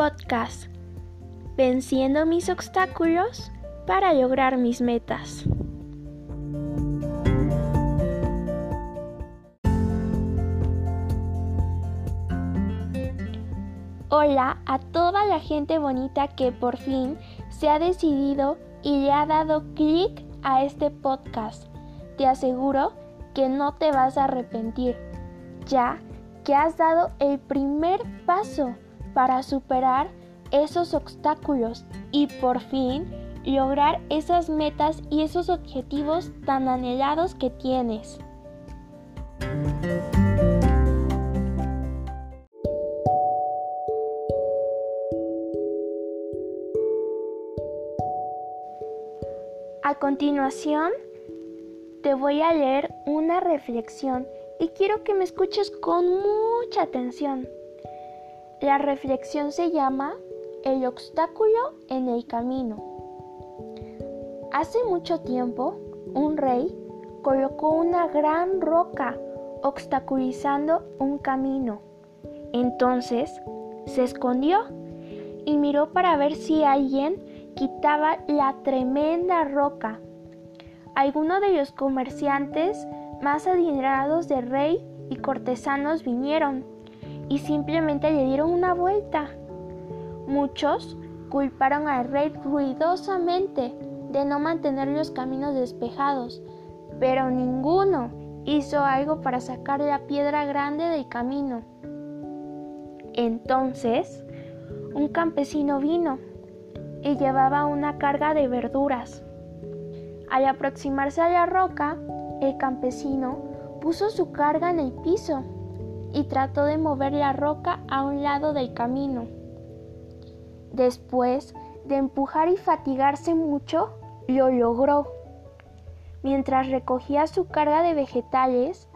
podcast, venciendo mis obstáculos para lograr mis metas. Hola a toda la gente bonita que por fin se ha decidido y le ha dado clic a este podcast. Te aseguro que no te vas a arrepentir, ya que has dado el primer paso para superar esos obstáculos y por fin lograr esas metas y esos objetivos tan anhelados que tienes. A continuación, te voy a leer una reflexión y quiero que me escuches con mucha atención. La reflexión se llama El obstáculo en el camino. Hace mucho tiempo, un rey colocó una gran roca obstaculizando un camino. Entonces se escondió y miró para ver si alguien quitaba la tremenda roca. Algunos de los comerciantes más adinerados del rey y cortesanos vinieron y simplemente le dieron una vuelta. Muchos culparon al rey ruidosamente de no mantener los caminos despejados, pero ninguno hizo algo para sacar la piedra grande del camino. Entonces, un campesino vino y llevaba una carga de verduras. Al aproximarse a la roca, el campesino puso su carga en el piso y trató de mover la roca a un lado del camino. Después de empujar y fatigarse mucho, lo logró. Mientras recogía su carga de vegetales,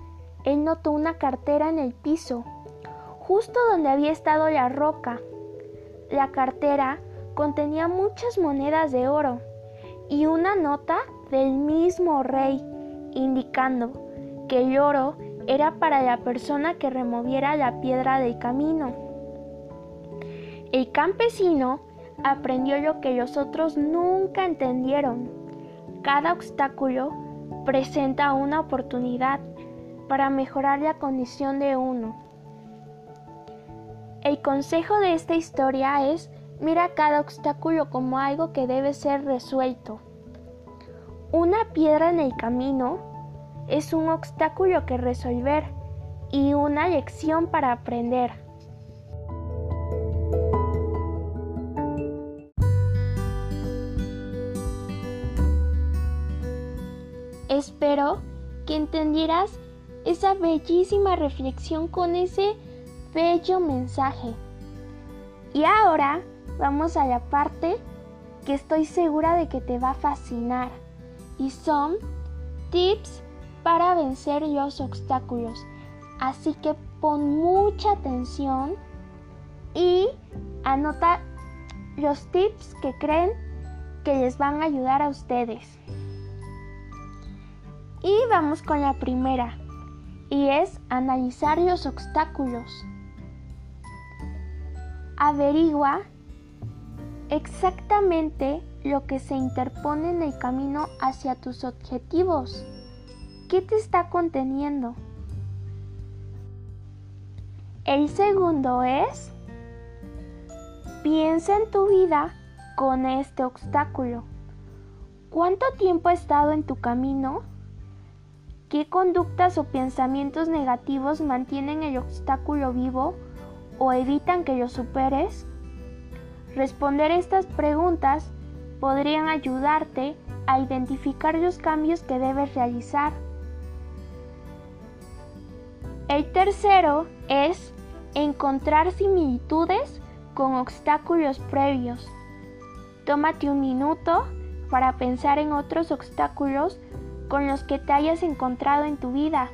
él notó una cartera en el piso, justo donde había estado la roca. La cartera contenía muchas monedas de oro y una nota del mismo rey, indicando que el oro era para la persona que removiera la piedra del camino. El campesino aprendió lo que los otros nunca entendieron. Cada obstáculo presenta una oportunidad para mejorar la condición de uno. El consejo de esta historia es mira cada obstáculo como algo que debe ser resuelto. Una piedra en el camino es un obstáculo que resolver y una lección para aprender. Espero que entendieras esa bellísima reflexión con ese bello mensaje. Y ahora vamos a la parte que estoy segura de que te va a fascinar y son tips para vencer los obstáculos. Así que pon mucha atención y anota los tips que creen que les van a ayudar a ustedes. Y vamos con la primera, y es analizar los obstáculos. Averigua exactamente lo que se interpone en el camino hacia tus objetivos. ¿Qué te está conteniendo? El segundo es, piensa en tu vida con este obstáculo. ¿Cuánto tiempo ha estado en tu camino? ¿Qué conductas o pensamientos negativos mantienen el obstáculo vivo o evitan que lo superes? Responder estas preguntas podrían ayudarte a identificar los cambios que debes realizar el tercero es encontrar similitudes con obstáculos previos. Tómate un minuto para pensar en otros obstáculos con los que te hayas encontrado en tu vida,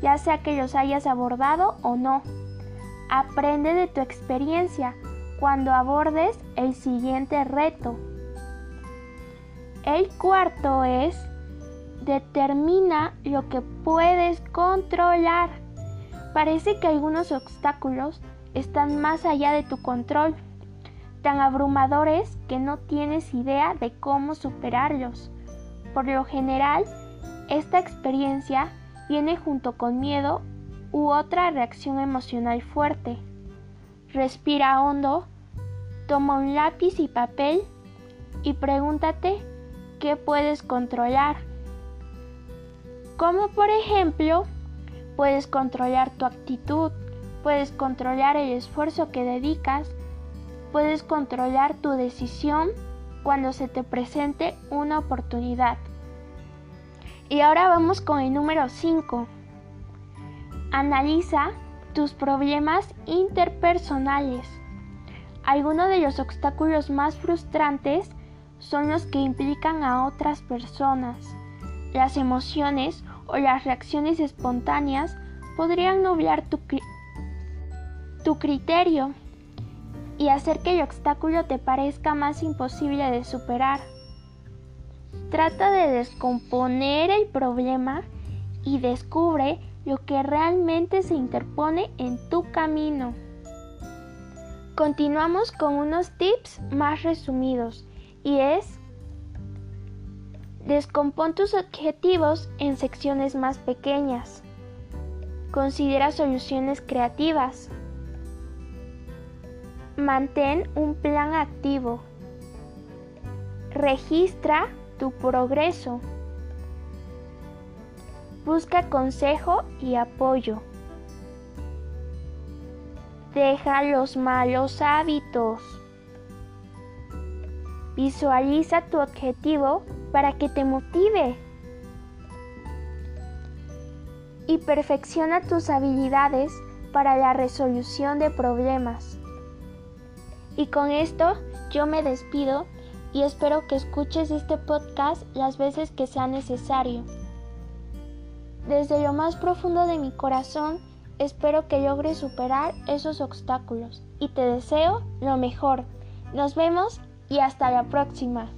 ya sea que los hayas abordado o no. Aprende de tu experiencia cuando abordes el siguiente reto. El cuarto es determina lo que puedes controlar. Parece que algunos obstáculos están más allá de tu control, tan abrumadores que no tienes idea de cómo superarlos. Por lo general, esta experiencia viene junto con miedo u otra reacción emocional fuerte. Respira hondo, toma un lápiz y papel y pregúntate qué puedes controlar. Como por ejemplo, puedes controlar tu actitud, puedes controlar el esfuerzo que dedicas, puedes controlar tu decisión cuando se te presente una oportunidad. Y ahora vamos con el número 5. Analiza tus problemas interpersonales. Algunos de los obstáculos más frustrantes son los que implican a otras personas. Las emociones o las reacciones espontáneas podrían nublar tu, tu criterio y hacer que el obstáculo te parezca más imposible de superar. Trata de descomponer el problema y descubre lo que realmente se interpone en tu camino. Continuamos con unos tips más resumidos y es descompón tus objetivos en secciones más pequeñas. Considera soluciones creativas. Mantén un plan activo. Registra tu progreso. Busca consejo y apoyo. Deja los malos hábitos. Visualiza tu objetivo para que te motive. Y perfecciona tus habilidades para la resolución de problemas. Y con esto yo me despido y espero que escuches este podcast las veces que sea necesario. Desde lo más profundo de mi corazón, espero que logres superar esos obstáculos y te deseo lo mejor. Nos vemos y hasta la próxima.